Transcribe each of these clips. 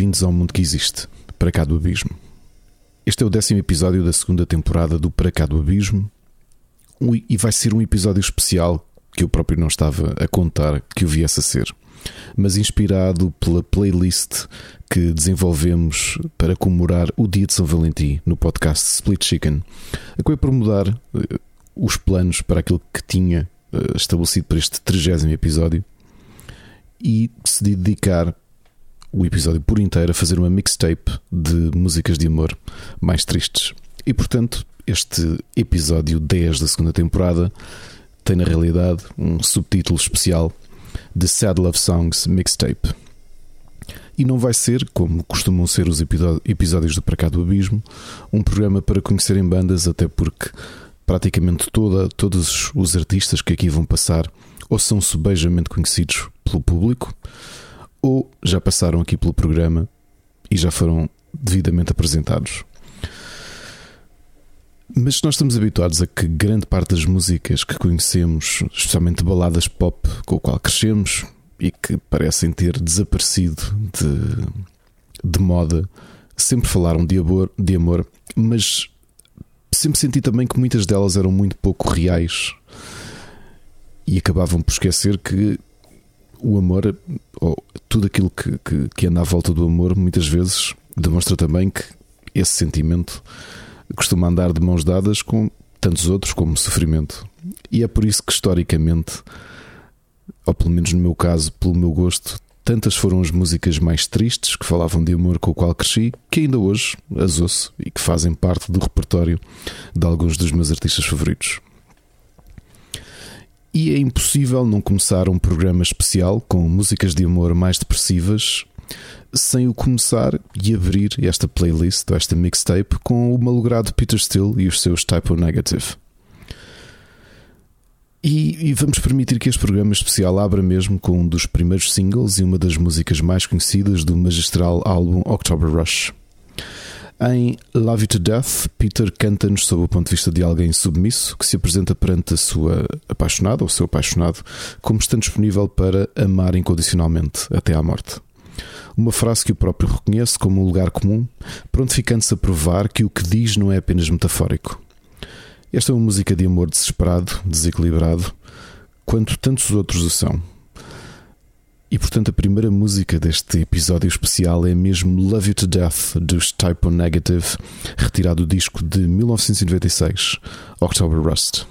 Bem-vindos ao mundo que existe, para cá do abismo. Este é o décimo episódio da segunda temporada do Para cá do abismo e vai ser um episódio especial que eu próprio não estava a contar que o viesse a ser, mas inspirado pela playlist que desenvolvemos para comemorar o dia de São Valentim no podcast Split Chicken. Acabei por mudar uh, os planos para aquilo que tinha uh, estabelecido para este trigésimo episódio e decidi dedicar o episódio por inteiro a fazer uma mixtape de músicas de amor mais tristes. E portanto, este episódio 10 da segunda temporada tem na realidade um subtítulo especial de Sad Love Songs Mixtape. E não vai ser, como costumam ser os episódios do Cá do Abismo, um programa para conhecerem bandas, até porque praticamente toda, todos os artistas que aqui vão passar ou são subejamente conhecidos pelo público, ou já passaram aqui pelo programa e já foram devidamente apresentados. Mas nós estamos habituados a que grande parte das músicas que conhecemos, especialmente baladas pop com o qual crescemos e que parecem ter desaparecido de, de moda, sempre falaram de amor, de amor, mas sempre senti também que muitas delas eram muito pouco reais e acabavam por esquecer que o amor, ou tudo aquilo que, que, que anda à volta do amor, muitas vezes demonstra também que esse sentimento costuma andar de mãos dadas com tantos outros como sofrimento. E é por isso que, historicamente, ou pelo menos no meu caso, pelo meu gosto, tantas foram as músicas mais tristes que falavam de amor com o qual cresci, que ainda hoje as ouço e que fazem parte do repertório de alguns dos meus artistas favoritos. E é impossível não começar um programa especial com músicas de amor mais depressivas sem o começar e abrir esta playlist ou esta mixtape com o malogrado Peter Steele e os seus Typo Negative. E, e, vamos permitir que este programa especial abra mesmo com um dos primeiros singles e uma das músicas mais conhecidas do magistral álbum October Rush. Em Love You to Death, Peter canta-nos sob o ponto de vista de alguém submisso que se apresenta perante a sua apaixonada ou seu apaixonado como estando disponível para amar incondicionalmente até à morte. Uma frase que o próprio reconhece como um lugar comum, prontificando-se a provar que o que diz não é apenas metafórico. Esta é uma música de amor desesperado, desequilibrado, quanto tantos outros o são. E portanto, a primeira música deste episódio especial é mesmo Love You to Death dos Type O Negative, retirado do disco de 1996, October Rust.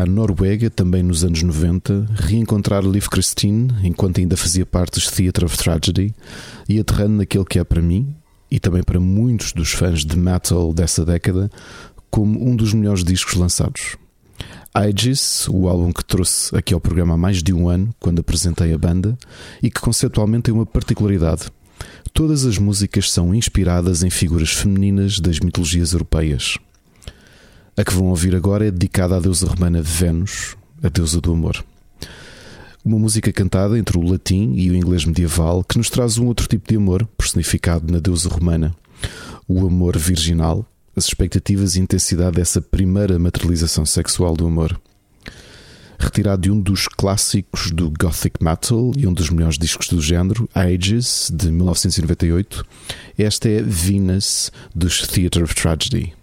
À Noruega, também nos anos 90, reencontrar Liv Christine enquanto ainda fazia parte dos Theatre of Tragedy e aterrando naquele que é para mim, e também para muitos dos fãs de metal dessa década, como um dos melhores discos lançados. Aegis, o álbum que trouxe aqui ao programa há mais de um ano, quando apresentei a banda, e que conceptualmente tem uma particularidade. Todas as músicas são inspiradas em figuras femininas das mitologias europeias. A que vão ouvir agora é dedicada à deusa romana Vênus, a deusa do amor. Uma música cantada entre o latim e o inglês medieval que nos traz um outro tipo de amor, personificado na deusa romana. O amor virginal, as expectativas e intensidade dessa primeira materialização sexual do amor. Retirado de um dos clássicos do Gothic Metal e um dos melhores discos do género, Ages, de 1998, esta é Venus, dos Theatre of Tragedy.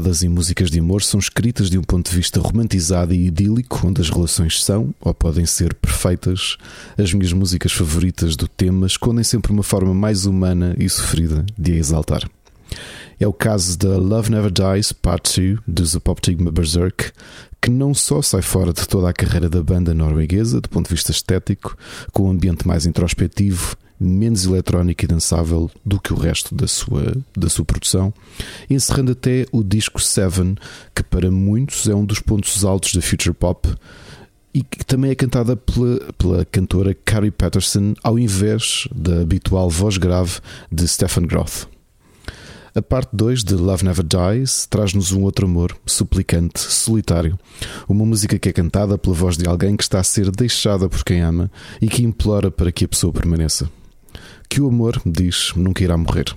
Baladas e músicas de amor são escritas de um ponto de vista romantizado e idílico, onde as relações são ou podem ser perfeitas, as minhas músicas favoritas do tema escondem sempre uma forma mais humana e sofrida de a exaltar. É o caso da Love Never Dies Part 2 dos Apoptigma Berserk, que não só sai fora de toda a carreira da banda norueguesa, do ponto de vista estético, com um ambiente mais introspectivo menos eletrónico e dançável do que o resto da sua, da sua produção, encerrando até o disco Seven, que para muitos é um dos pontos altos da future pop e que também é cantada pela, pela cantora Carrie Patterson, ao invés da habitual voz grave de Stephen Groth. A parte 2 de Love Never Dies traz-nos um outro amor, suplicante, solitário. Uma música que é cantada pela voz de alguém que está a ser deixada por quem ama e que implora para que a pessoa permaneça que o amor, diz, nunca irá morrer.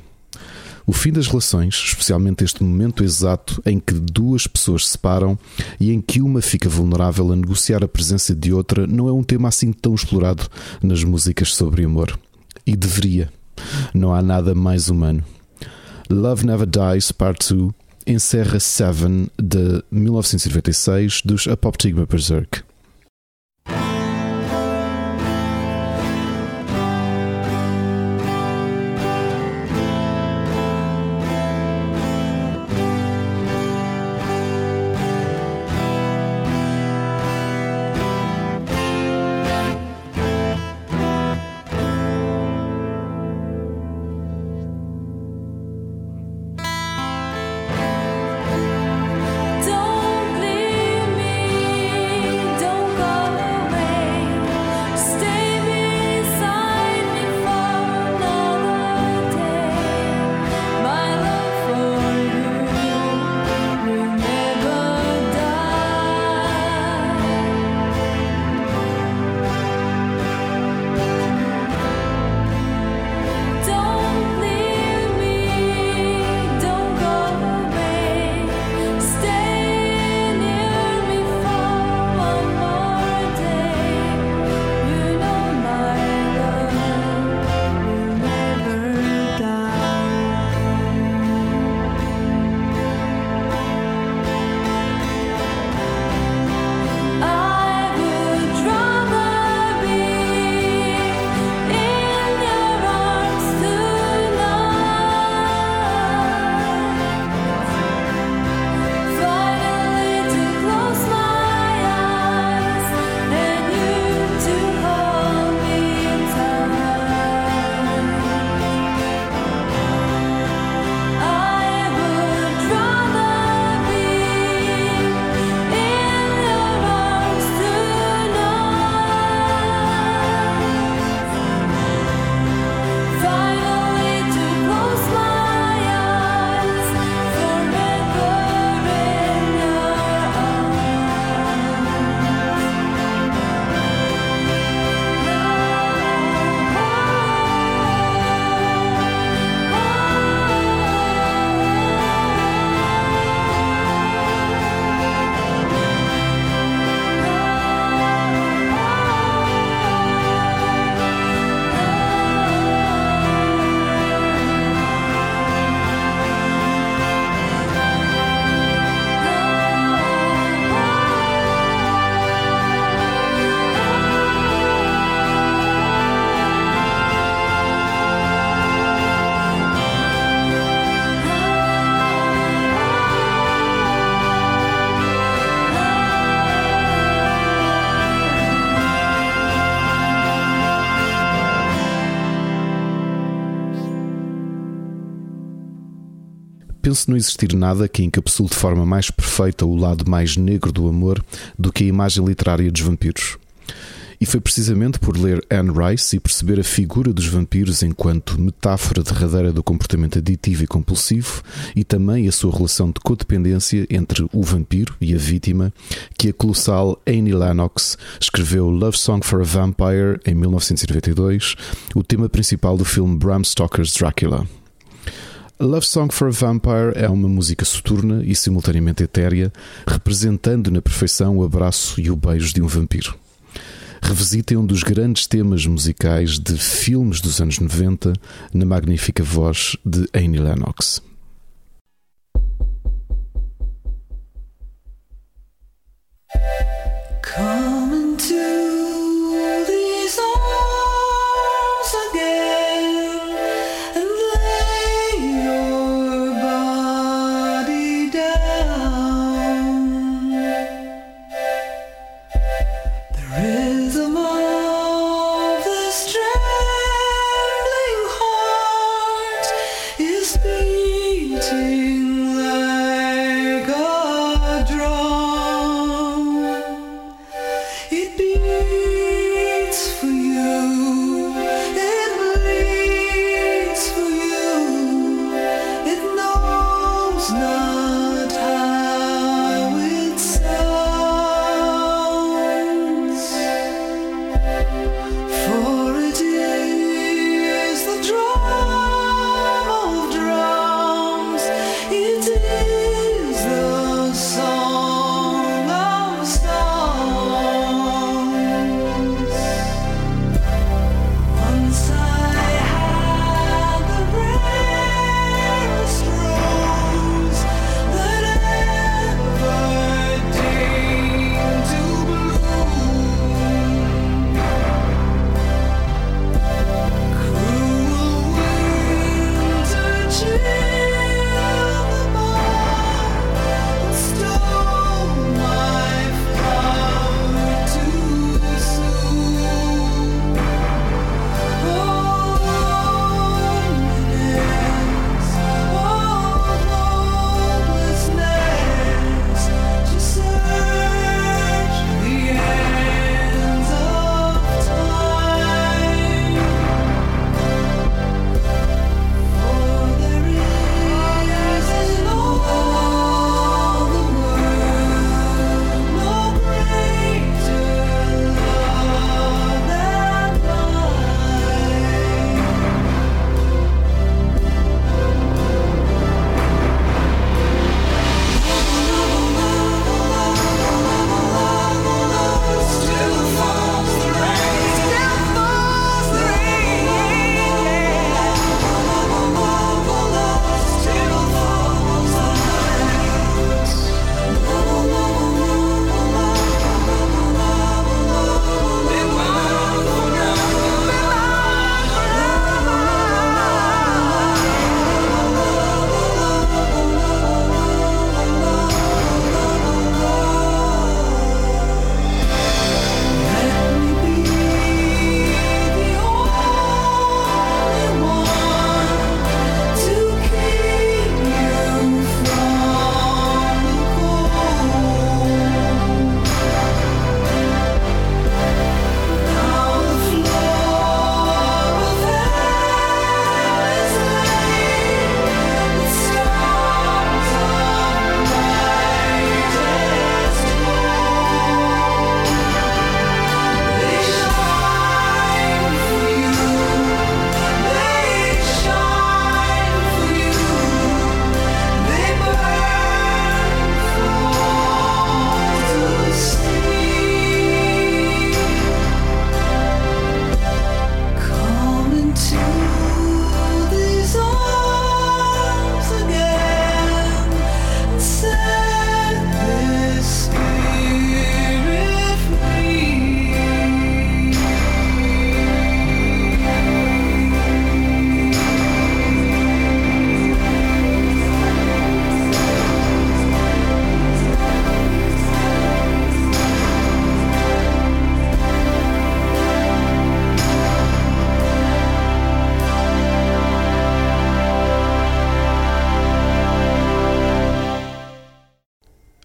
O fim das relações, especialmente este momento exato em que duas pessoas se separam e em que uma fica vulnerável a negociar a presença de outra, não é um tema assim tão explorado nas músicas sobre amor. E deveria. Não há nada mais humano. Love Never Dies, Part 2, encerra Seven de 1996 dos Apoptigma Berserk. Penso não existir nada que encapsule de forma mais perfeita o lado mais negro do amor do que a imagem literária dos vampiros. E foi precisamente por ler Anne Rice e perceber a figura dos vampiros enquanto metáfora derradeira do comportamento aditivo e compulsivo e também a sua relação de codependência entre o vampiro e a vítima que a colossal Annie Lennox escreveu Love Song for a Vampire em 1992, o tema principal do filme Bram Stoker's Dracula. Love Song for a Vampire é uma música soturna e simultaneamente etérea, representando na perfeição o abraço e o beijo de um vampiro. Revisita um dos grandes temas musicais de filmes dos anos 90 na magnífica voz de Annie Lennox.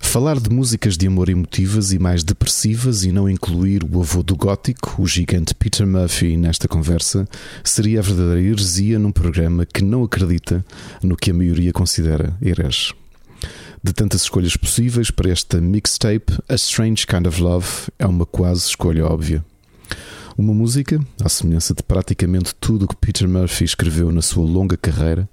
Falar de músicas de amor emotivas e mais depressivas e não incluir o avô do gótico, o gigante Peter Murphy, nesta conversa, seria a verdadeira heresia num programa que não acredita no que a maioria considera herege. De tantas escolhas possíveis para esta mixtape, A Strange Kind of Love é uma quase escolha óbvia. Uma música, à semelhança de praticamente tudo o que Peter Murphy escreveu na sua longa carreira,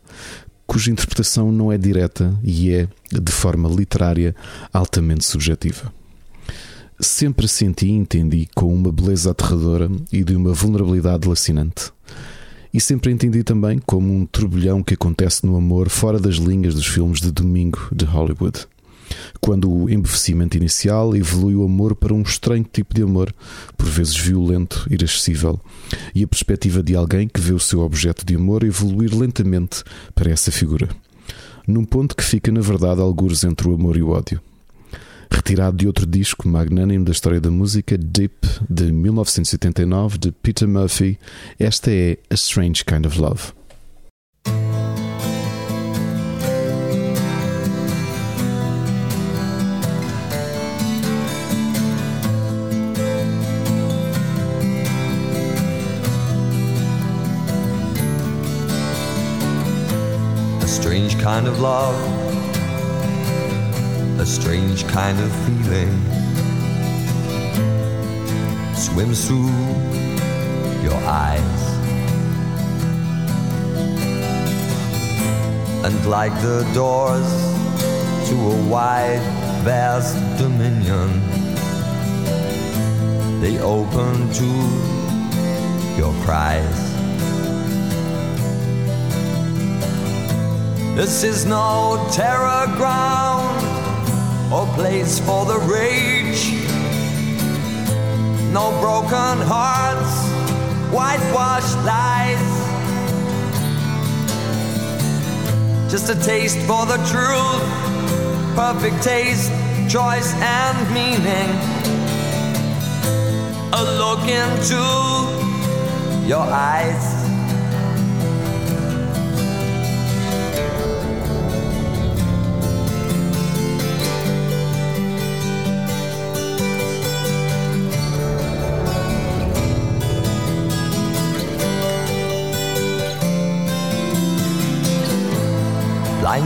cuja interpretação não é direta e é, de forma literária, altamente subjetiva. Sempre senti e entendi com uma beleza aterradora e de uma vulnerabilidade lacinante. E sempre entendi também como um turbilhão que acontece no amor fora das linhas dos filmes de domingo de Hollywood quando o embevecimento inicial evolui o amor para um estranho tipo de amor, por vezes violento, irascível, e a perspectiva de alguém que vê o seu objeto de amor evoluir lentamente para essa figura, num ponto que fica, na verdade, algures entre o amor e o ódio. Retirado de outro disco magnânimo da história da música, Deep, de 1979, de Peter Murphy, esta é A Strange Kind of Love. Strange kind of love, a strange kind of feeling swims through your eyes. And like the doors to a wide, vast dominion, they open to your cries. This is no terror ground or place for the rage. No broken hearts, whitewashed lies. Just a taste for the truth, perfect taste, choice, and meaning. A look into your eyes.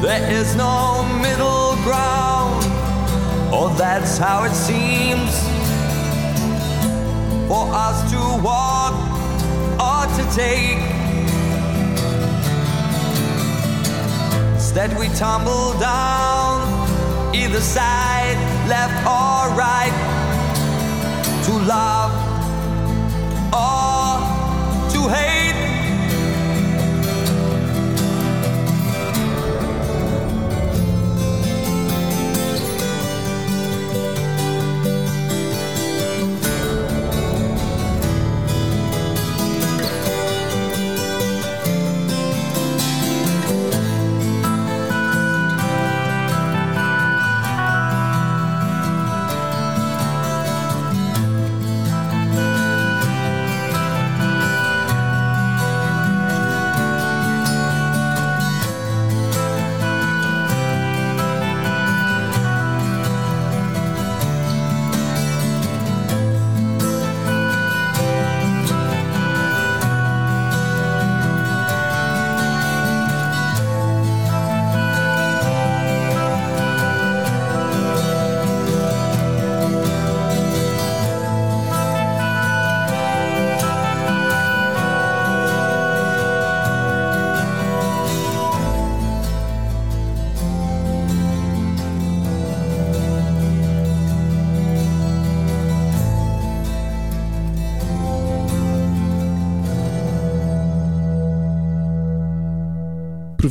There is no middle ground, or that's how it seems for us to walk or to take. Instead, we tumble down either side, left or right, to love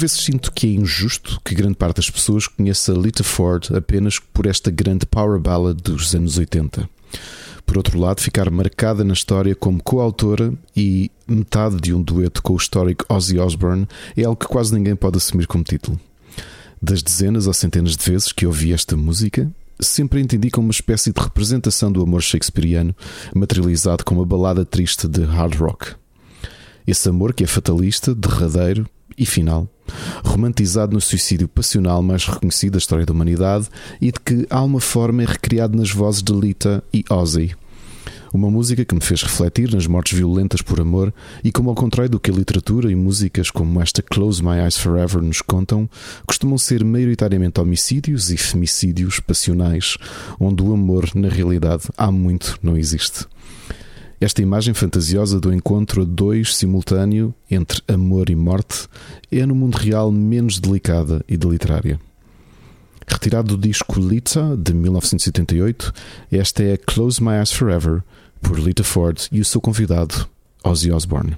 vezes sinto que é injusto que grande parte das pessoas conheça Lita Ford apenas por esta grande power ballad dos anos 80. Por outro lado, ficar marcada na história como coautora e metade de um dueto com o histórico Ozzy Osbourne é algo que quase ninguém pode assumir como título. Das dezenas ou centenas de vezes que ouvi esta música, sempre entendi como uma espécie de representação do amor shakespeariano, materializado como uma balada triste de hard rock. Esse amor que é fatalista, derradeiro e final, romantizado no suicídio passional mais reconhecido da história da humanidade e de que há uma forma é recriado nas vozes de Lita e Ozzy. Uma música que me fez refletir nas mortes violentas por amor e, como ao contrário do que a literatura e músicas como esta Close My Eyes Forever nos contam, costumam ser maioritariamente homicídios e femicídios passionais, onde o amor, na realidade, há muito não existe. Esta imagem fantasiosa do encontro a dois simultâneo entre amor e morte é no mundo real menos delicada e deliterária. Retirado do disco Lita de 1978, esta é Close My Eyes Forever por Lita Ford e o seu convidado Ozzy Osbourne.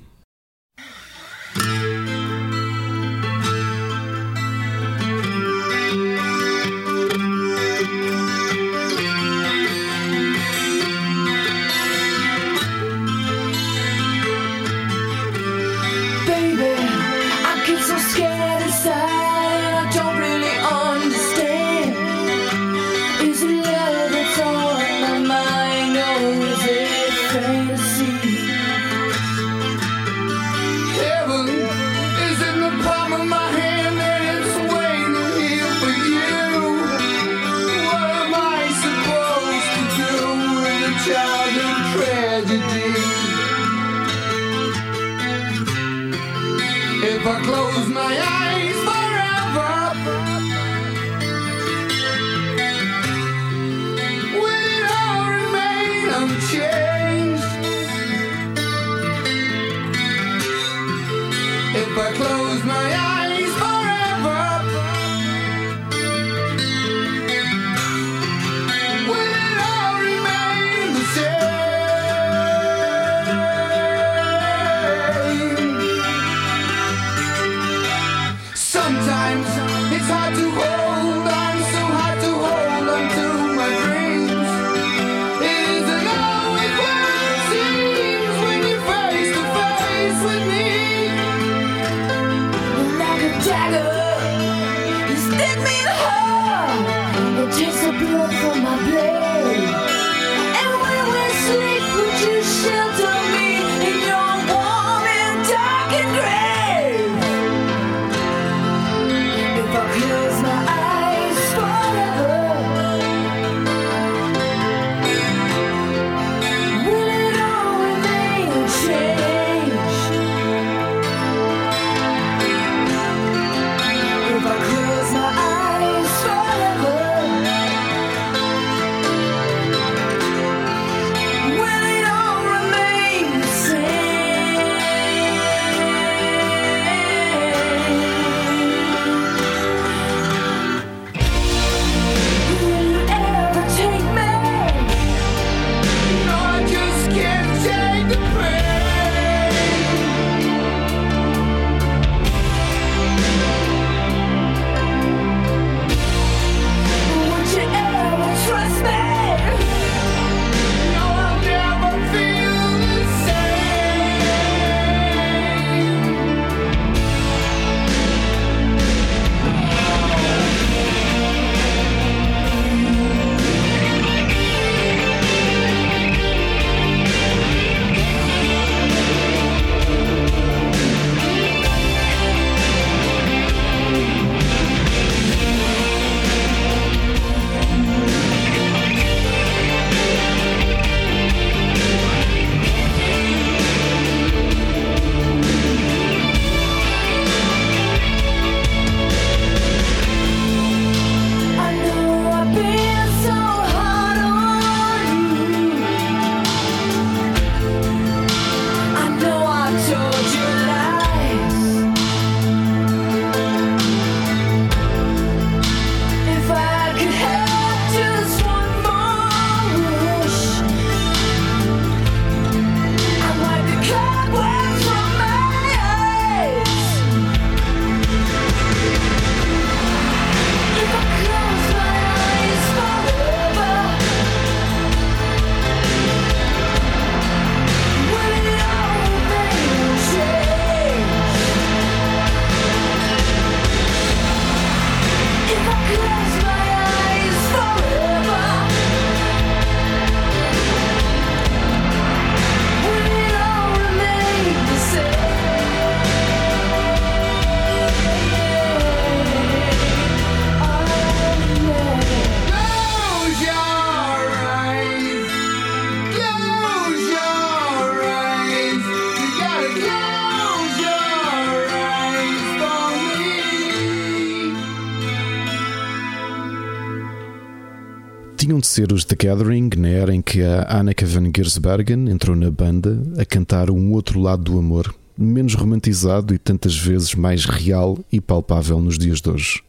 Gathering, na era em que a Anneke van Giersbergen entrou na banda a cantar um outro lado do amor, menos romantizado e tantas vezes mais real e palpável nos dias de hoje.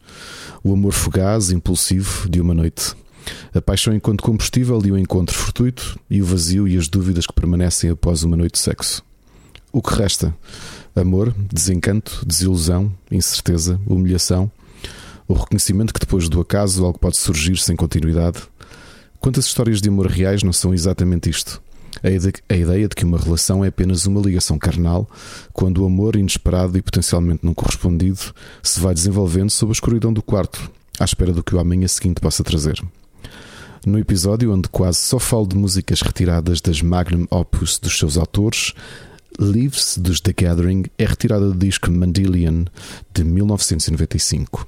O amor fugaz, impulsivo, de uma noite. A paixão enquanto combustível e o encontro fortuito, e o vazio e as dúvidas que permanecem após uma noite de sexo. O que resta? Amor, desencanto, desilusão, incerteza, humilhação, o reconhecimento que depois do acaso algo pode surgir sem continuidade. Quantas histórias de amor reais não são exatamente isto? A ideia de que uma relação é apenas uma ligação carnal, quando o amor inesperado e potencialmente não correspondido se vai desenvolvendo sob a escuridão do quarto, à espera do que o amanhã seguinte possa trazer. No episódio onde quase só falo de músicas retiradas das magnum opus dos seus autores, Leaves dos The Gathering é retirada do disco Mandelian de 1995.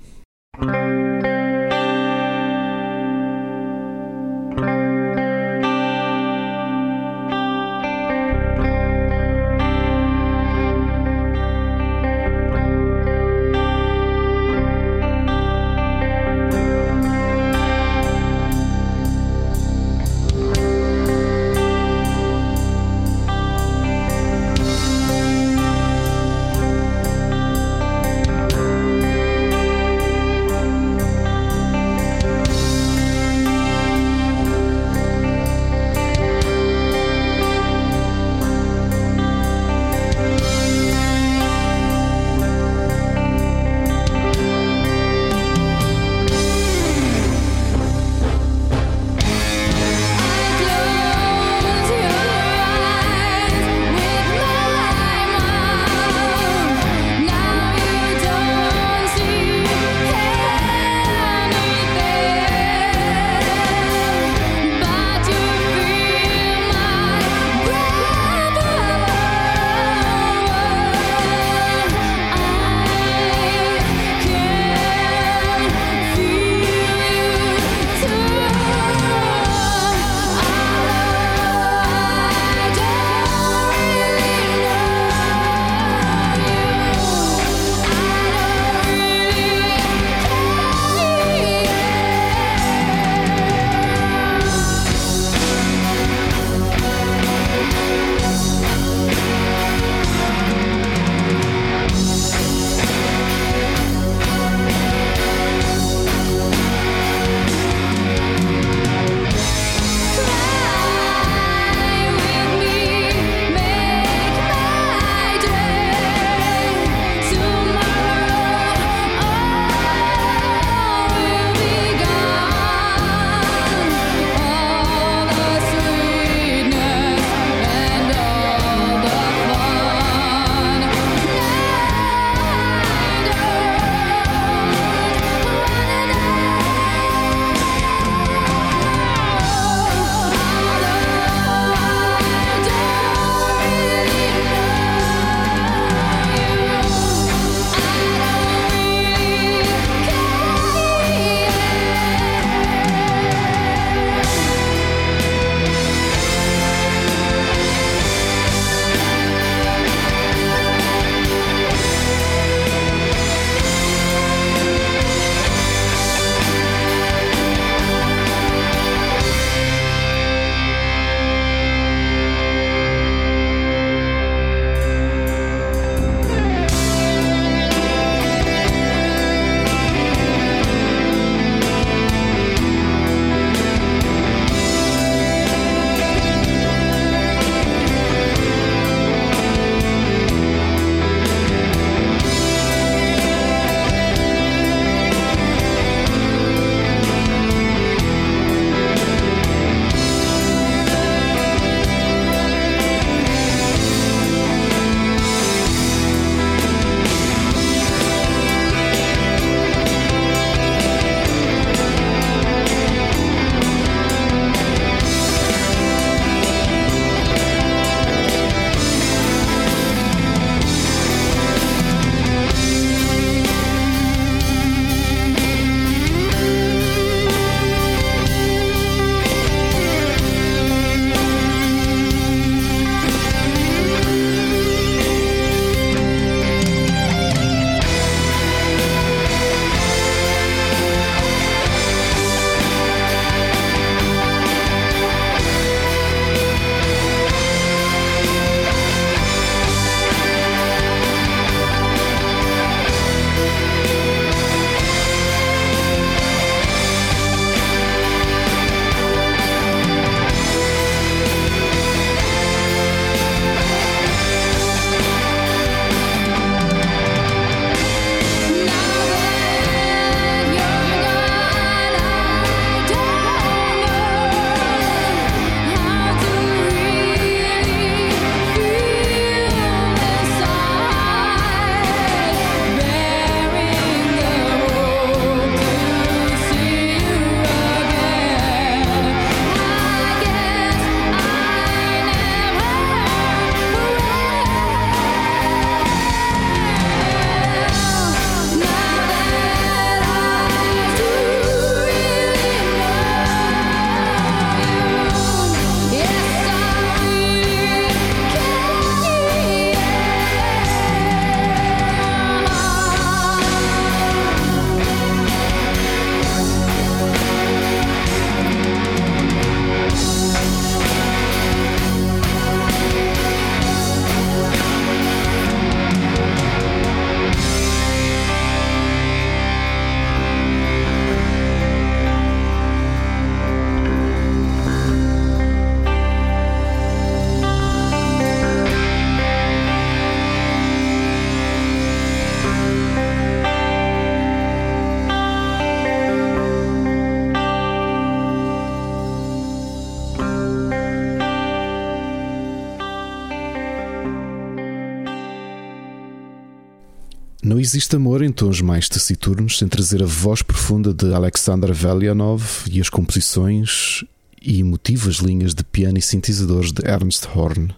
Existe amor em tons mais taciturnos sem trazer a voz profunda de Alexander Velianov e as composições e emotivas linhas de piano e sintetizadores de Ernst Horn.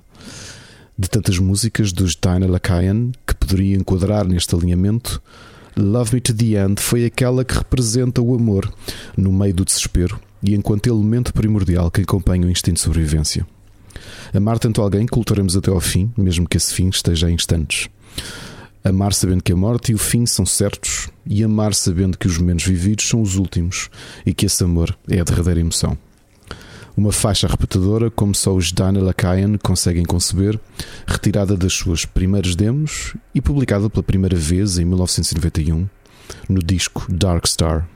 De tantas músicas dos Dinah Lakayan que poderia enquadrar neste alinhamento, Love Me to the End foi aquela que representa o amor no meio do desespero e enquanto elemento primordial que acompanha o instinto de sobrevivência. Amar tanto alguém que lutaremos até ao fim, mesmo que esse fim esteja em instantes. Amar sabendo que a morte e o fim são certos, e amar sabendo que os momentos vividos são os últimos e que esse amor é a derradeira emoção. Uma faixa repetidora, como só os Daniel Lakayan conseguem conceber, retirada das suas primeiras demos e publicada pela primeira vez em 1991 no disco Dark Star.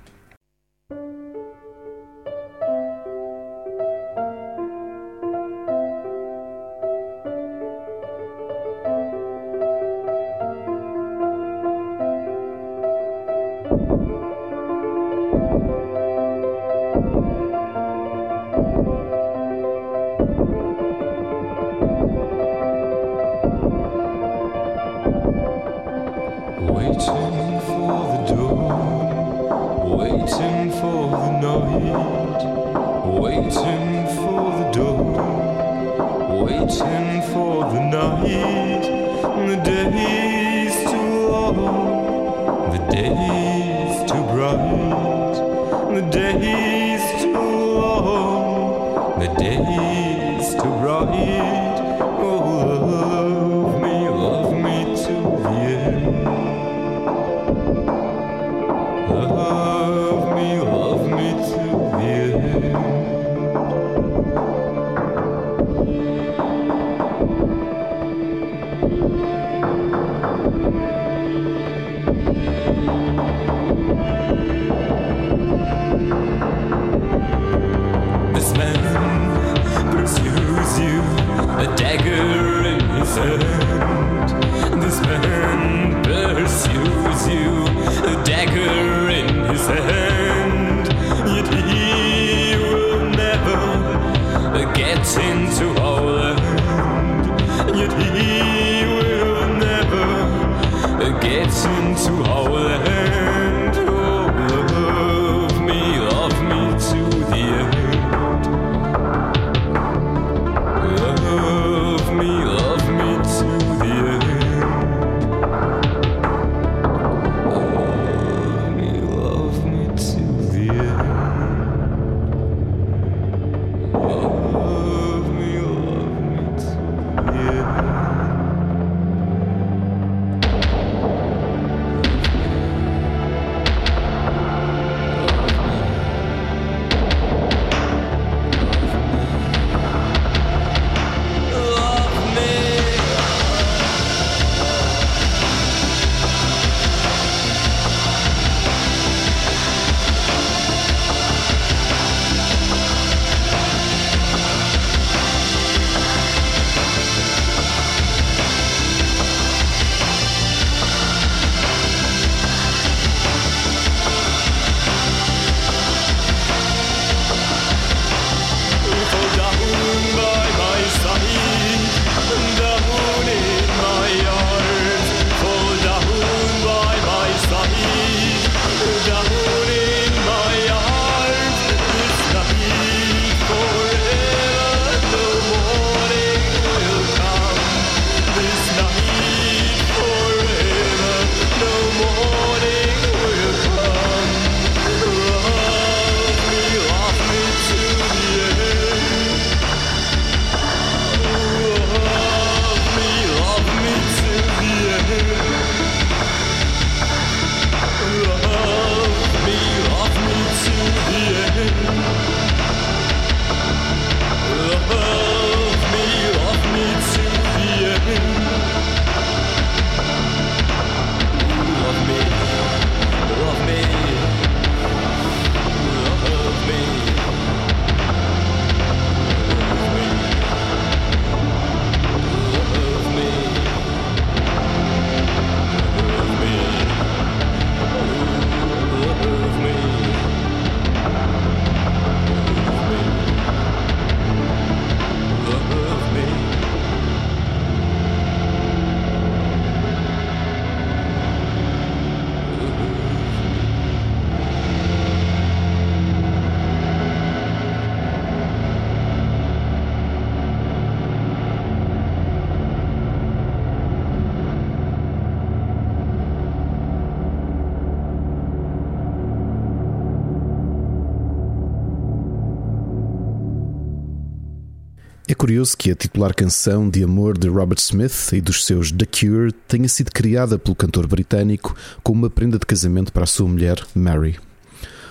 Curioso que a titular canção de amor de Robert Smith e dos seus The Cure tenha sido criada pelo cantor britânico como uma prenda de casamento para a sua mulher, Mary.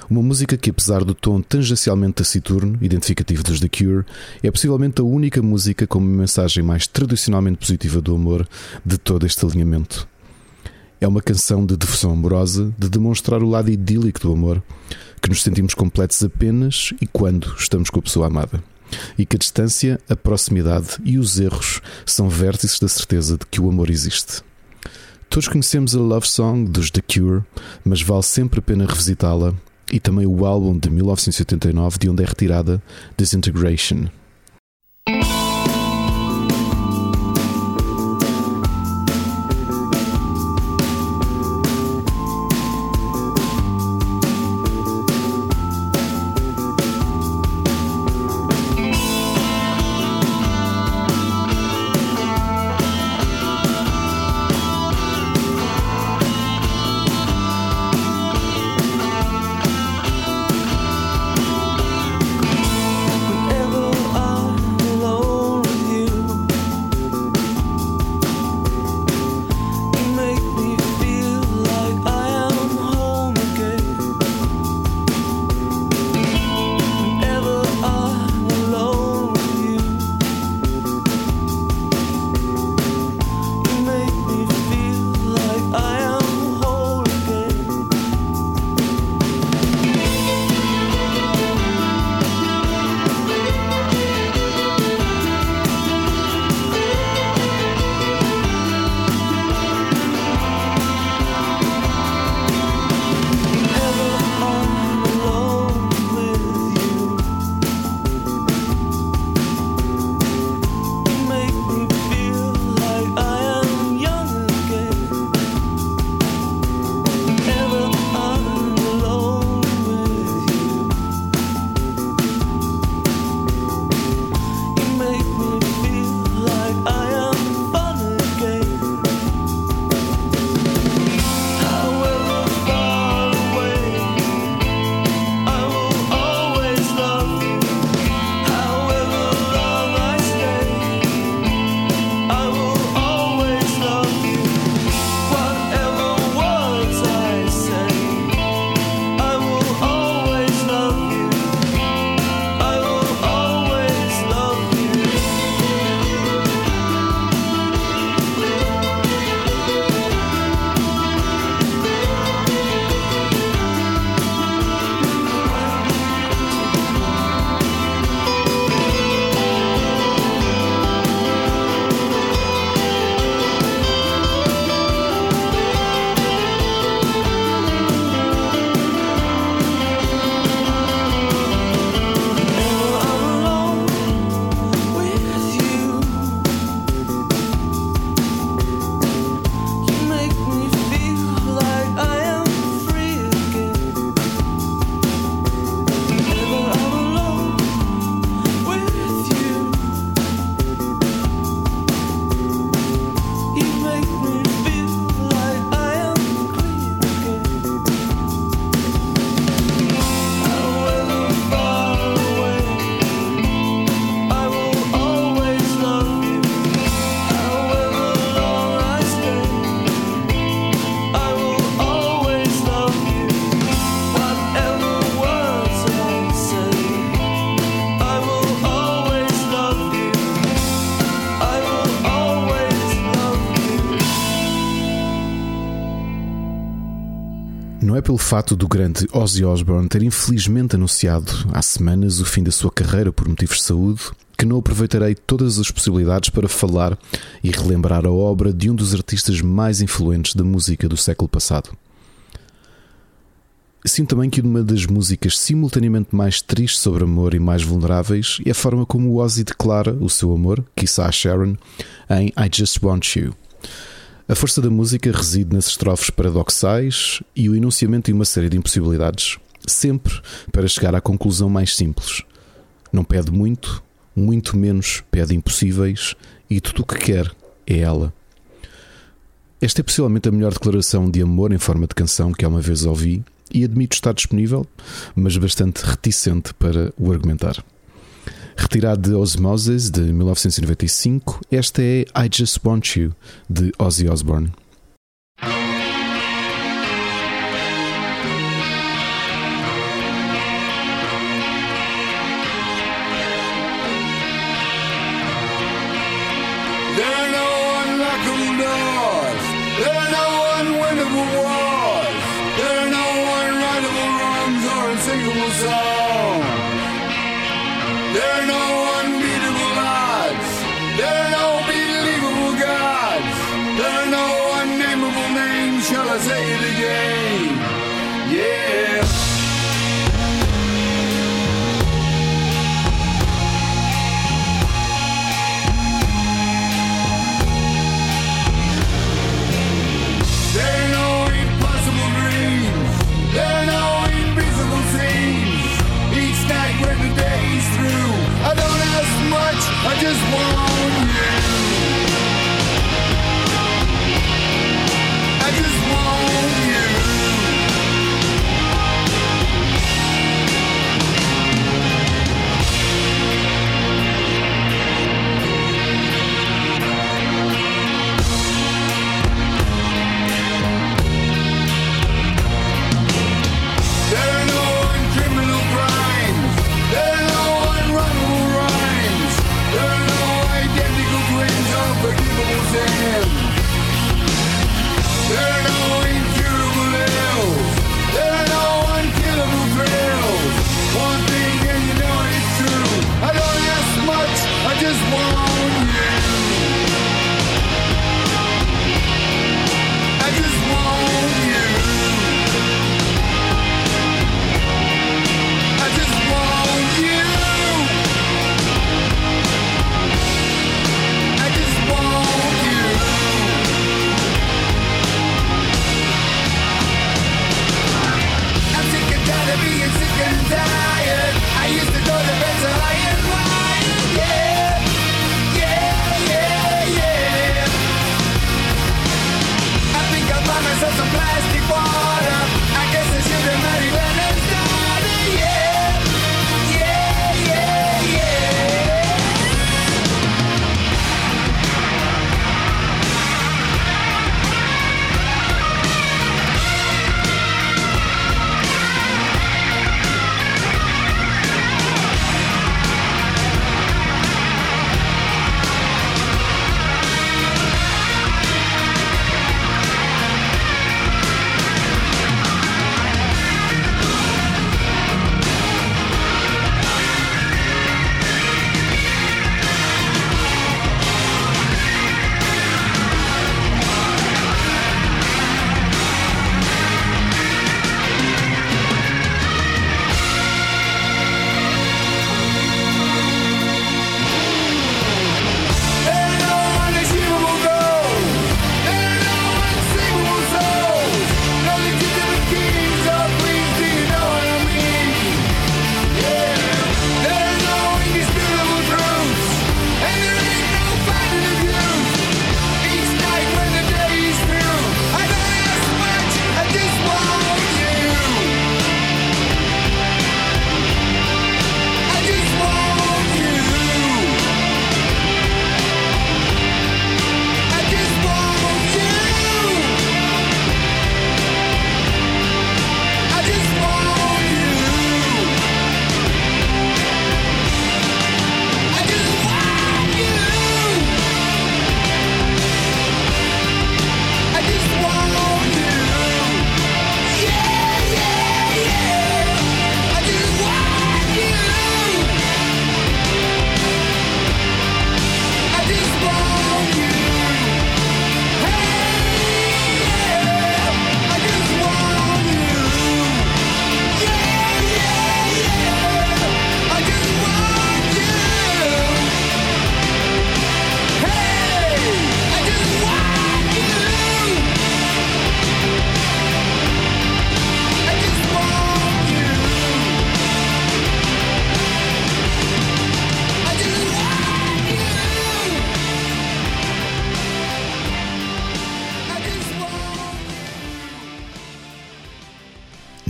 Uma música que, apesar do tom tangencialmente taciturno, identificativo dos The Cure, é possivelmente a única música com uma mensagem mais tradicionalmente positiva do amor de todo este alinhamento. É uma canção de devoção amorosa, de demonstrar o lado idílico do amor, que nos sentimos completos apenas e quando estamos com a pessoa amada e que a distância, a proximidade e os erros são vértices da certeza de que o amor existe. Todos conhecemos a Love Song dos The Cure, mas vale sempre a pena revisitá-la e também o álbum de 1989 de onde é retirada Disintegration. Fato do grande Ozzy Osbourne ter infelizmente anunciado há semanas o fim da sua carreira por motivos de saúde, que não aproveitarei todas as possibilidades para falar e relembrar a obra de um dos artistas mais influentes da música do século passado. Sinto também que uma das músicas simultaneamente mais tristes sobre amor e mais vulneráveis é a forma como Ozzy declara o seu amor, quiçá a Sharon, em I Just Want You. A força da música reside nas estrofes paradoxais e o enunciamento de uma série de impossibilidades, sempre para chegar à conclusão mais simples. Não pede muito, muito menos pede impossíveis e tudo o que quer é ela. Esta é possivelmente a melhor declaração de amor em forma de canção que alguma vez ouvi e admito estar disponível, mas bastante reticente para o argumentar. Retirado de Osmosis de 1995, esta é I Just Want You de Ozzy Osbourne.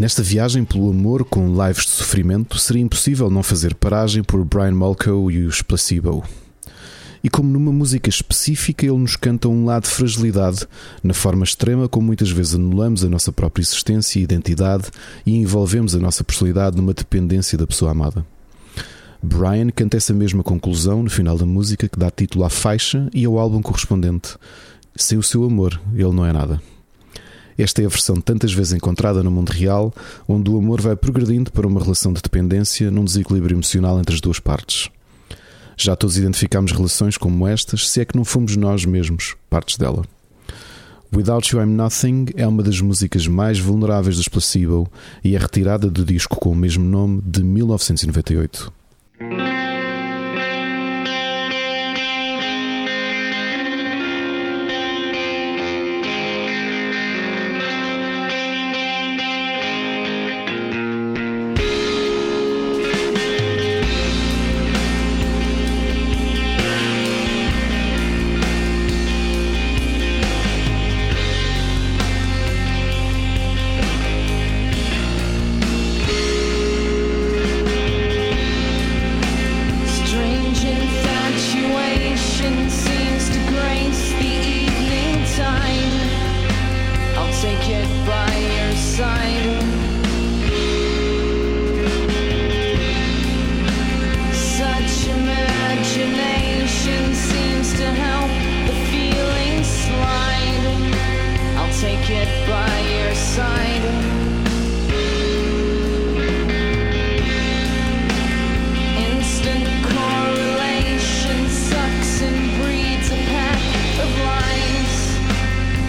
Nesta viagem pelo amor com lives de sofrimento, seria impossível não fazer paragem por Brian Molko e os Placebo. E como numa música específica ele nos canta um lado de fragilidade, na forma extrema como muitas vezes anulamos a nossa própria existência e identidade e envolvemos a nossa personalidade numa dependência da pessoa amada. Brian canta essa mesma conclusão no final da música que dá título à faixa e ao álbum correspondente. Sem o seu amor, ele não é nada. Esta é a versão tantas vezes encontrada no mundo real, onde o amor vai progredindo para uma relação de dependência num desequilíbrio emocional entre as duas partes. Já todos identificamos relações como estas, se é que não fomos nós mesmos partes dela. Without You I'm Nothing é uma das músicas mais vulneráveis dos Placebo e é retirada do disco com o mesmo nome de 1998.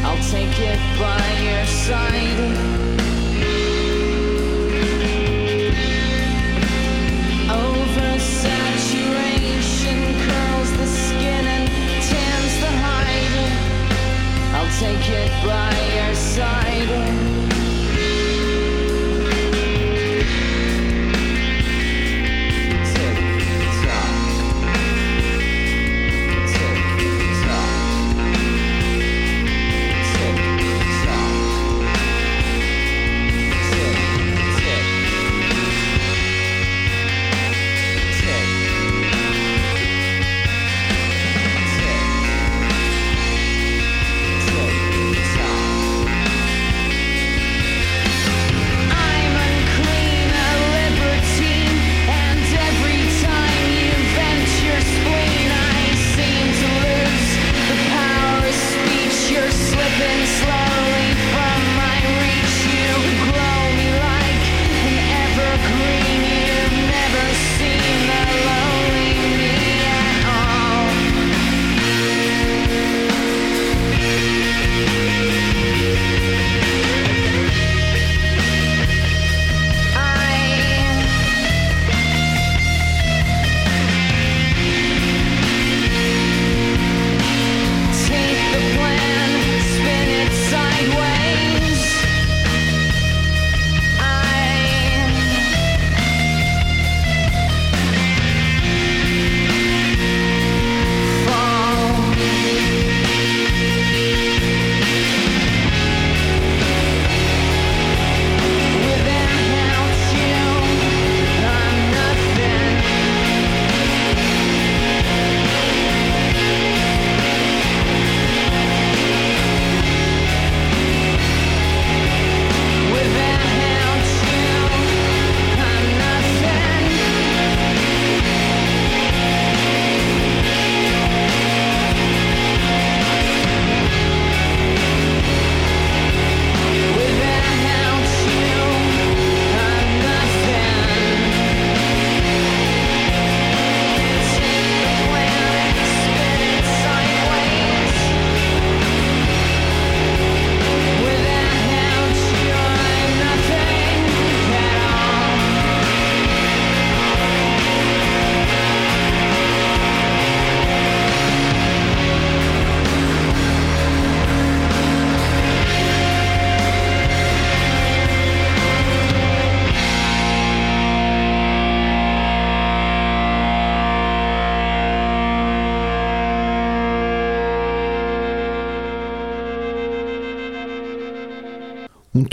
I'll take it by your side. Oversaturation curls the skin and tans the hide. I'll take it by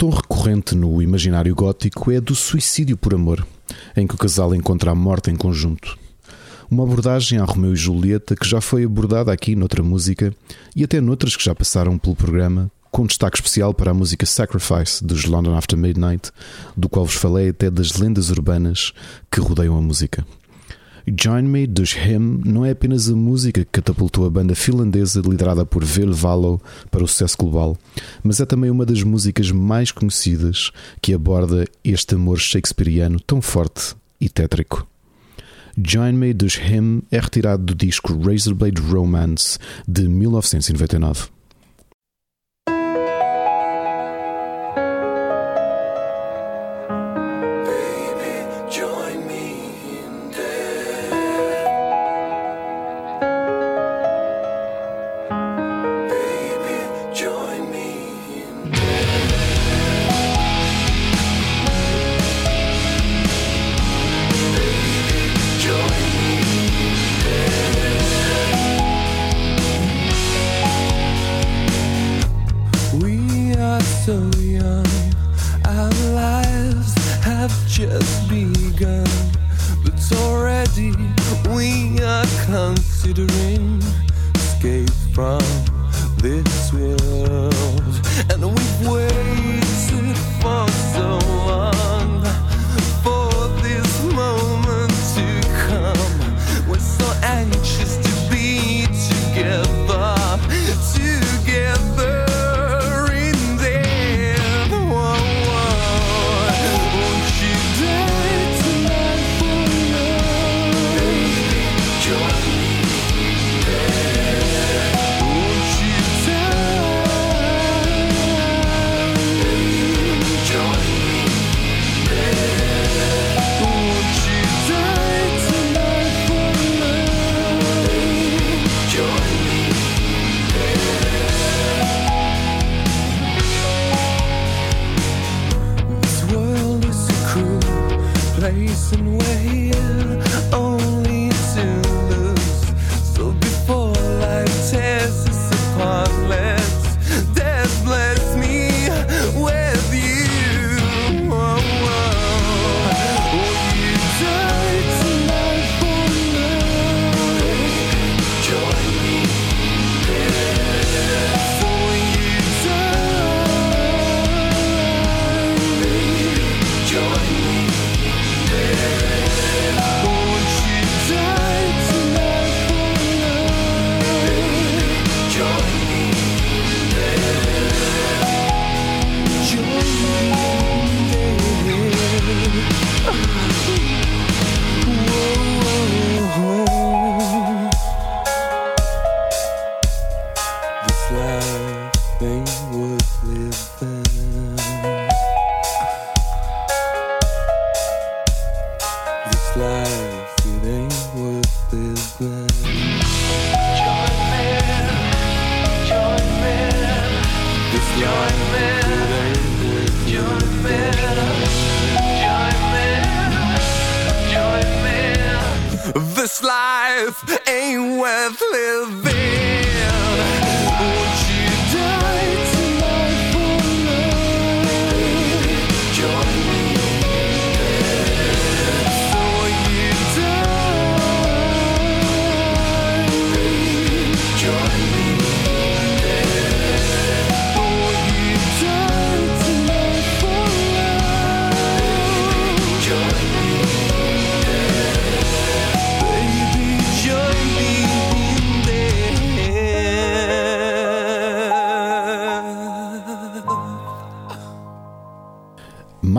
recorrente no imaginário gótico é do suicídio por amor, em que o casal encontra a morte em conjunto. Uma abordagem a Romeu e Julieta que já foi abordada aqui noutra música e até noutras que já passaram pelo programa, com destaque especial para a música Sacrifice dos London After Midnight, do qual vos falei até das lendas urbanas que rodeiam a música. Join Me dos Him não é apenas a música que catapultou a banda finlandesa liderada por Vil Valo para o sucesso global, mas é também uma das músicas mais conhecidas que aborda este amor shakespeariano tão forte e tétrico. Join Me dos Him é retirado do disco Razorblade Romance de 1999.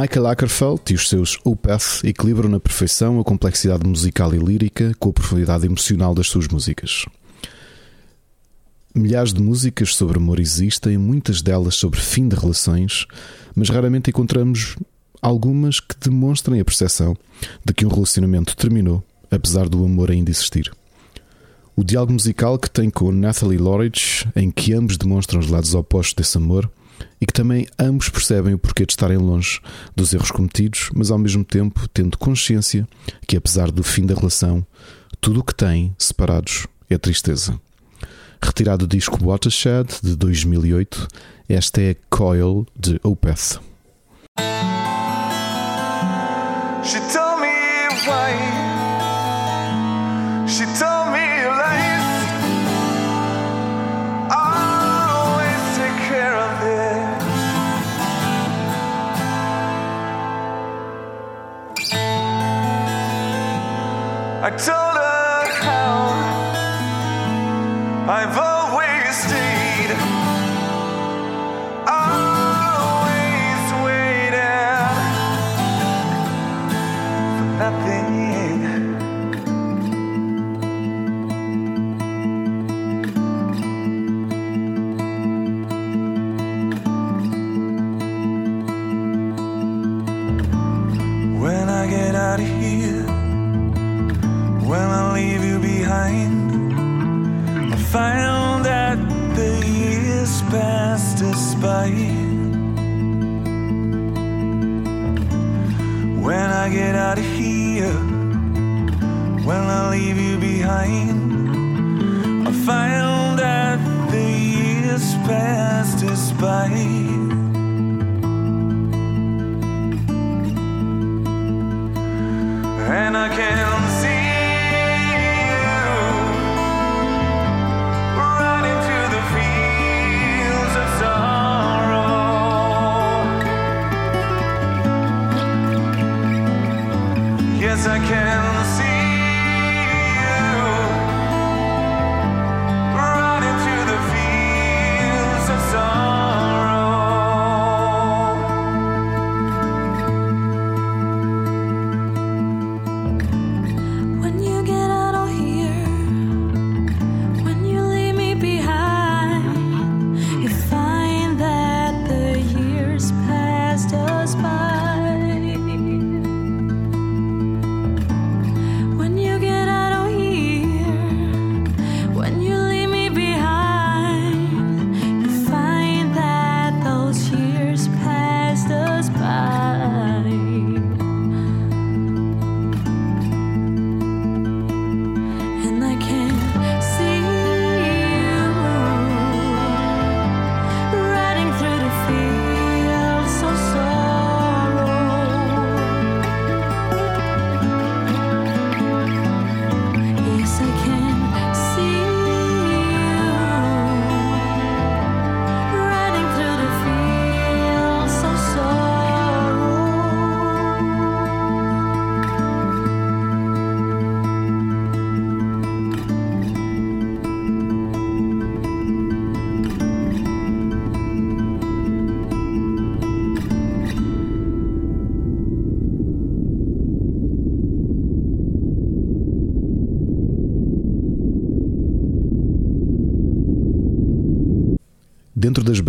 Michael Ackerfeld e os seus Opeth equilibram na perfeição a complexidade musical e lírica com a profundidade emocional das suas músicas. Milhares de músicas sobre amor existem, muitas delas sobre fim de relações, mas raramente encontramos algumas que demonstrem a percepção de que um relacionamento terminou, apesar do amor ainda existir. O diálogo musical que tem com Natalie Lorridge, em que ambos demonstram os lados opostos desse amor, e que também ambos percebem o porquê de estarem longe dos erros cometidos, mas ao mesmo tempo tendo consciência que, apesar do fim da relação, tudo o que têm separados é tristeza. Retirado do disco Watershed de 2008, esta é Coil de Opeth. She told me why. She told me I told her how I've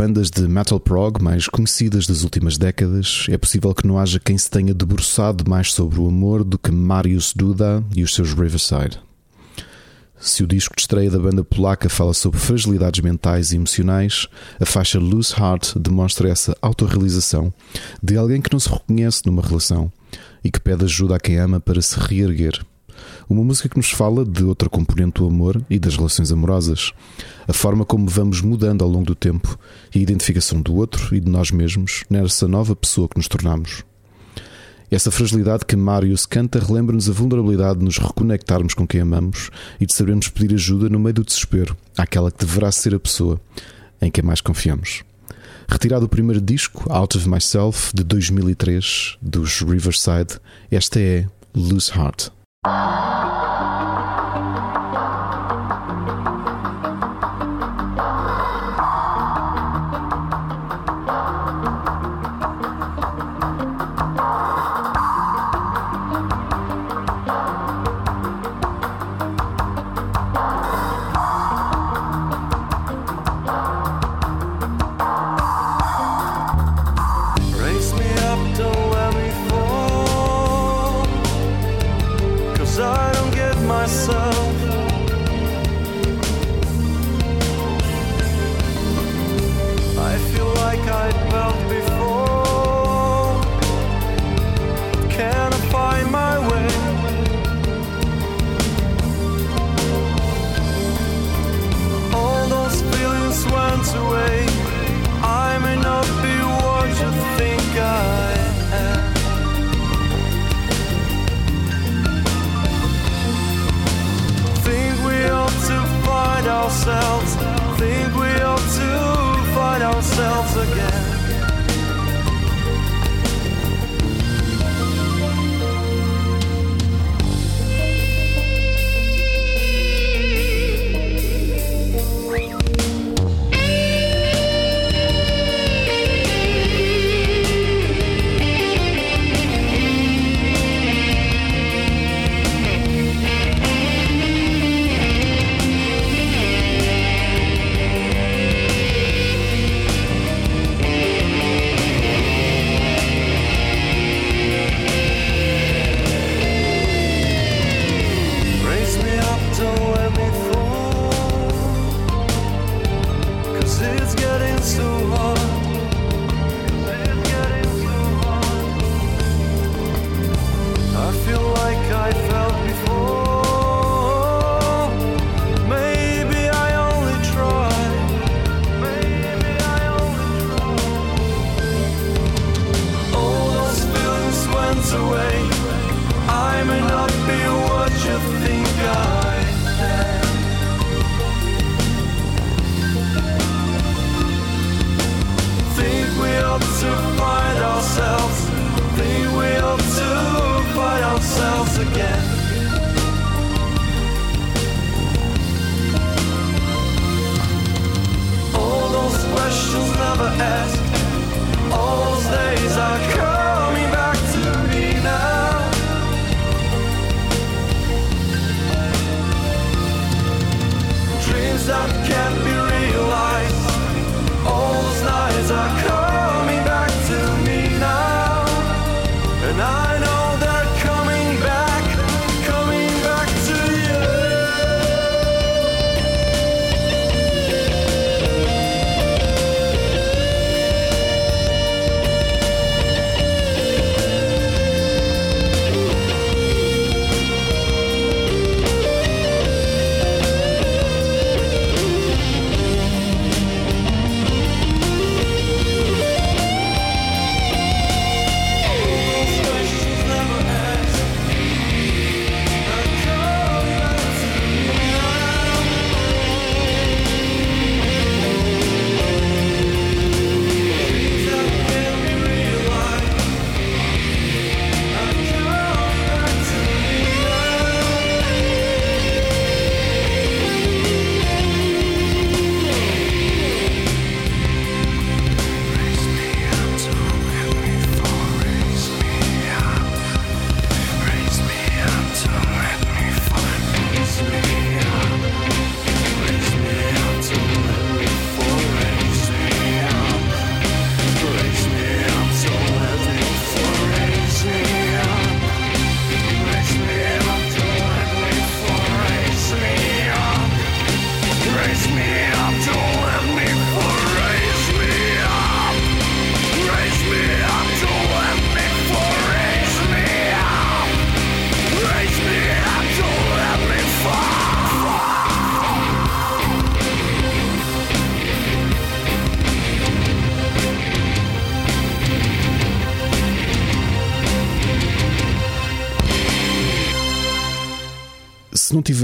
bandas de metal prog mais conhecidas das últimas décadas, é possível que não haja quem se tenha debruçado mais sobre o amor do que Marius Duda e os seus Riverside. Se o disco de estreia da banda polaca fala sobre fragilidades mentais e emocionais, a faixa Loose Heart demonstra essa autorrealização de alguém que não se reconhece numa relação e que pede ajuda a quem ama para se reerguer. Uma música que nos fala de outra componente do amor e das relações amorosas, a forma como vamos mudando ao longo do tempo e a identificação do outro e de nós mesmos nessa nova pessoa que nos tornamos. Essa fragilidade que Marius canta relembra-nos a vulnerabilidade de nos reconectarmos com quem amamos e de sabermos pedir ajuda no meio do desespero àquela que deverá ser a pessoa em quem mais confiamos. Retirado do primeiro disco, Out of Myself, de 2003, dos Riverside, esta é Loose Heart. Raise never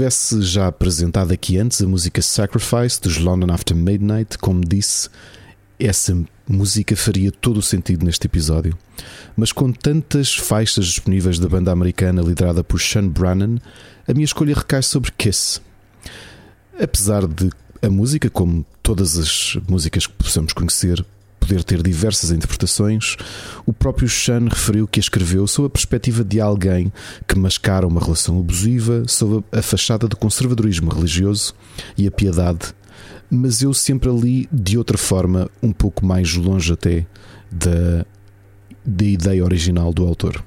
tivesse já apresentado aqui antes a música Sacrifice dos London After Midnight, como disse, essa música faria todo o sentido neste episódio. Mas com tantas faixas disponíveis da banda americana liderada por Sean Brannan, a minha escolha recai sobre Kiss. Apesar de a música, como todas as músicas que possamos conhecer, poder ter diversas interpretações, o próprio Sean referiu que a escreveu sob a perspectiva de alguém que mascara uma relação abusiva sob a fachada do conservadorismo religioso e a piedade, mas eu sempre ali de outra forma, um pouco mais longe até da, da ideia original do autor.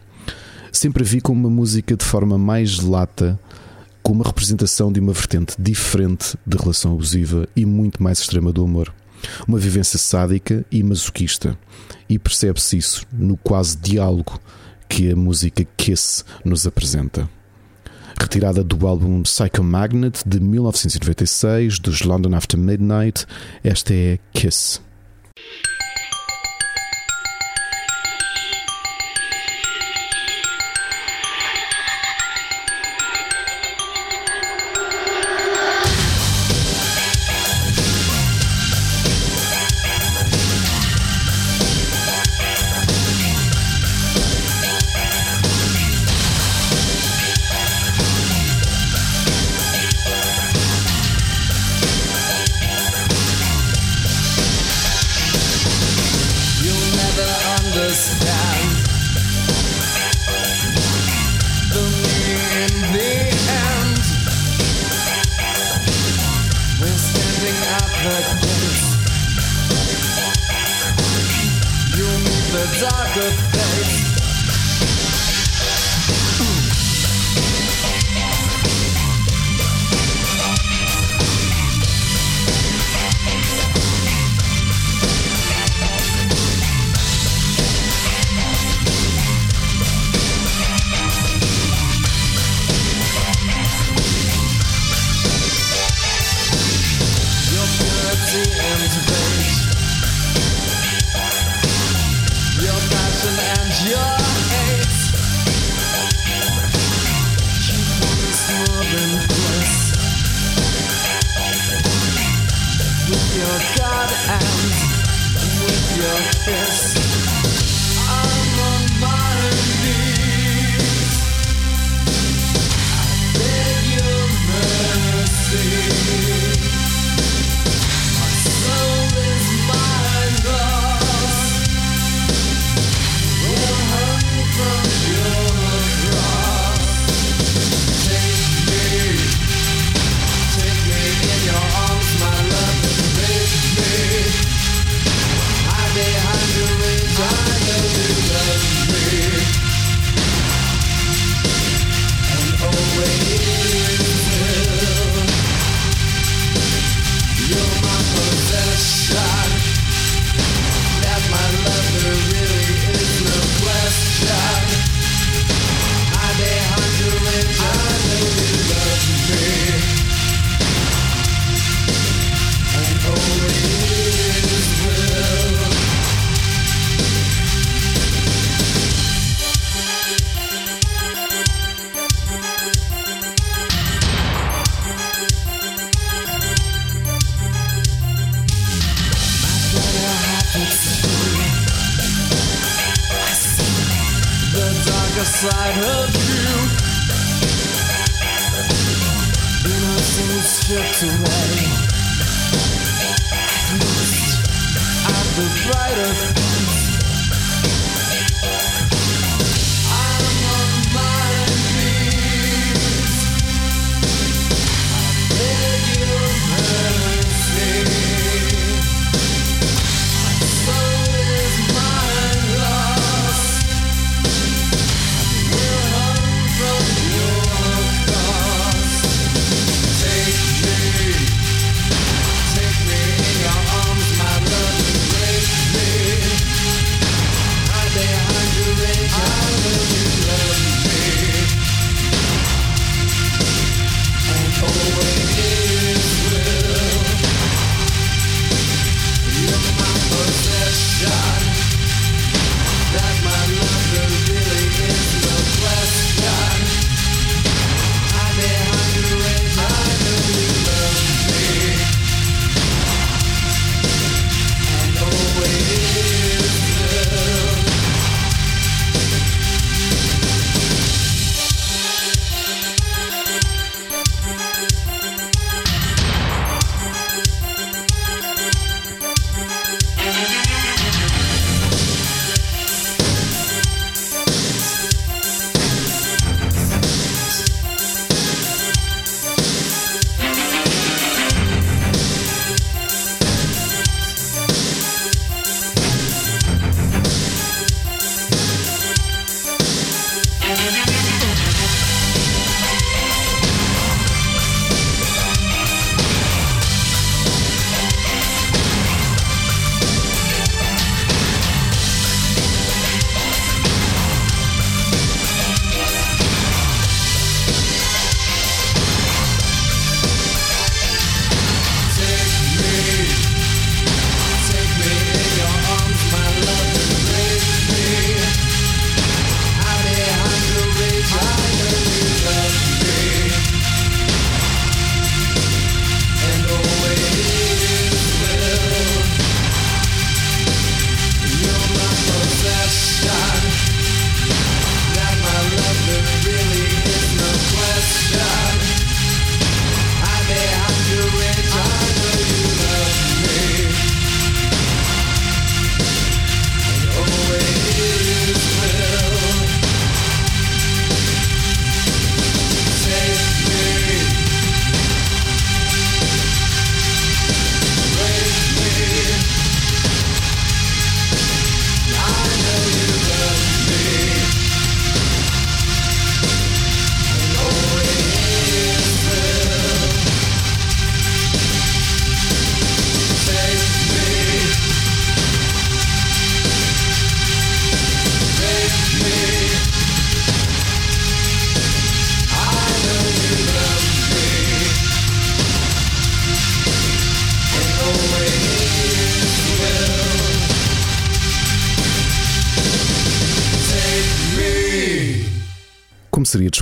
Sempre a vi como uma música de forma mais lata, com uma representação de uma vertente diferente de relação abusiva e muito mais extrema do amor uma vivência sádica e masoquista. E percebe-se isso no quase diálogo que a música Kiss nos apresenta. Retirada do álbum Psycho Magnet de 1996 dos London After Midnight, esta é. Kiss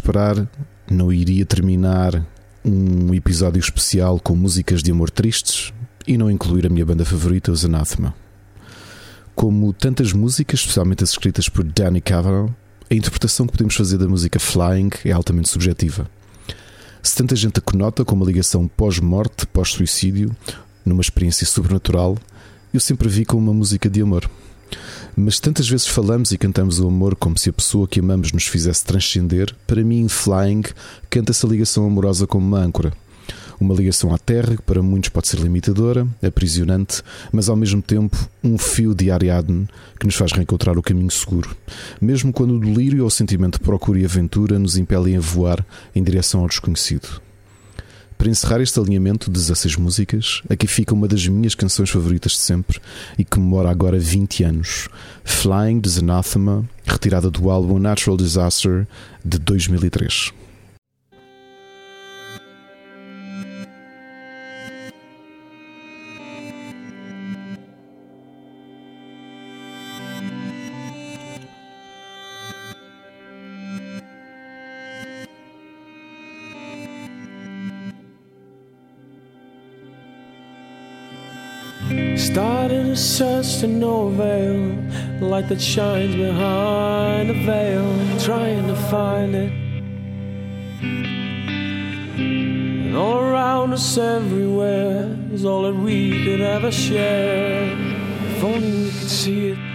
esperar, não iria terminar um episódio especial com músicas de amor tristes e não incluir a minha banda favorita, os Anathema. Como tantas músicas, especialmente as escritas por Danny Cavanaugh, a interpretação que podemos fazer da música Flying é altamente subjetiva. Se tanta gente a conota com uma ligação pós-morte, pós-suicídio, numa experiência sobrenatural, eu sempre a vi como uma música de amor. Mas tantas vezes falamos e cantamos o amor como se a pessoa que amamos nos fizesse transcender, para mim, Flying, canta-se a ligação amorosa como uma âncora. Uma ligação à terra que para muitos pode ser limitadora, aprisionante, mas ao mesmo tempo um fio de Ariadne que nos faz reencontrar o caminho seguro, mesmo quando o delírio ou o sentimento de procura e aventura nos impelem a voar em direção ao desconhecido. Para encerrar este alinhamento de 16 músicas, aqui fica uma das minhas canções favoritas de sempre e que comemora agora 20 anos: Flying de Anathema, retirada do álbum Natural Disaster de 2003. Started a search to no avail, light that shines behind the veil, trying to find it. And all around us, everywhere, is all that we could ever share. If only we could see it.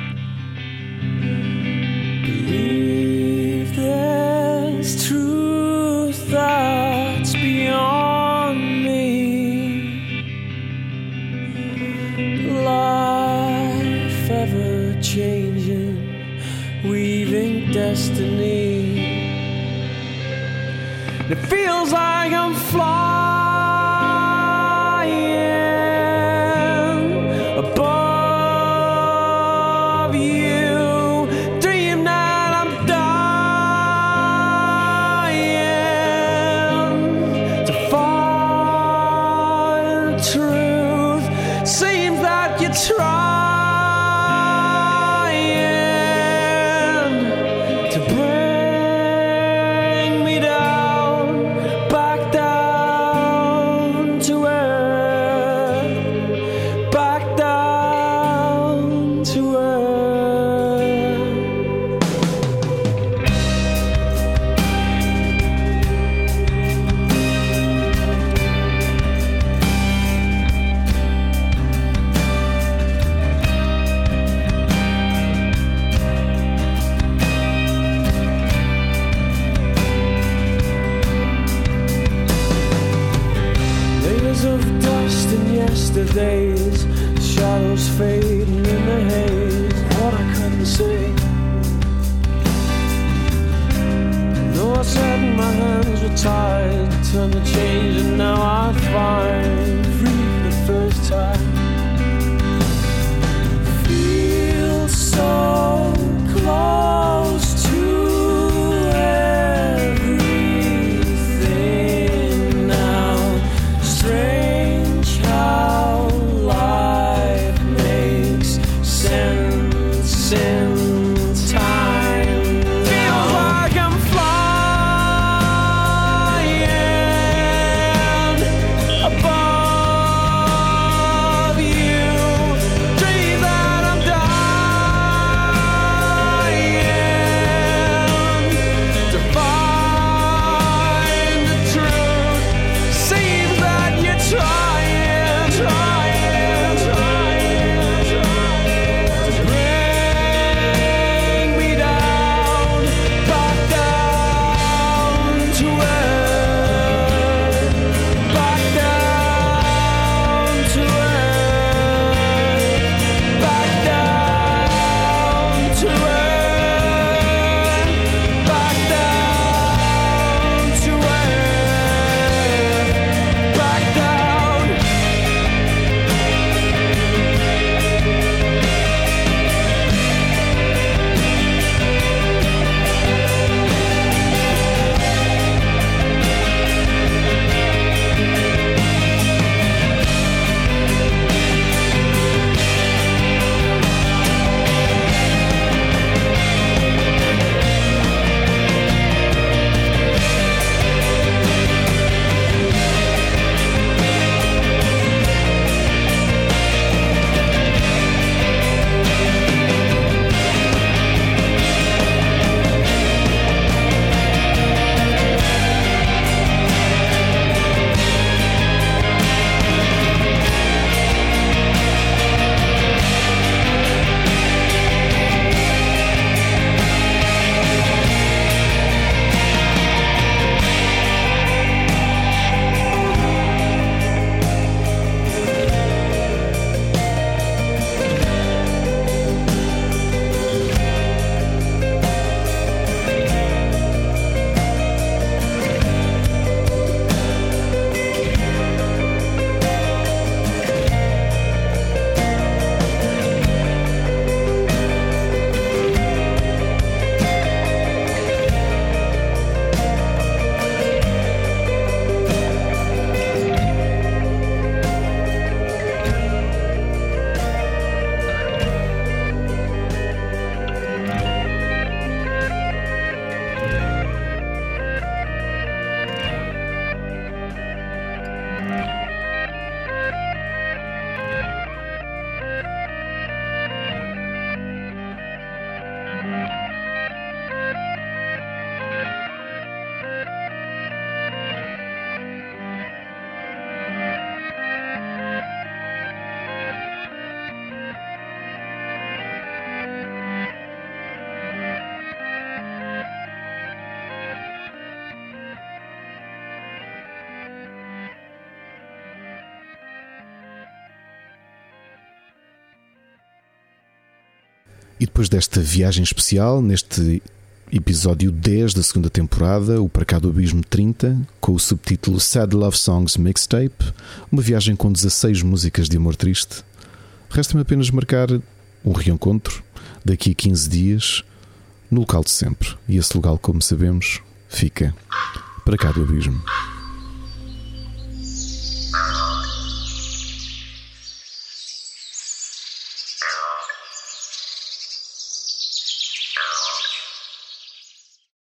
Desta viagem especial, neste episódio 10 da segunda temporada, o Para Cá do Abismo 30, com o subtítulo Sad Love Songs Mixtape, uma viagem com 16 músicas de amor triste, resta-me apenas marcar um reencontro daqui a 15 dias no local de sempre. E esse local, como sabemos, fica para cá do abismo.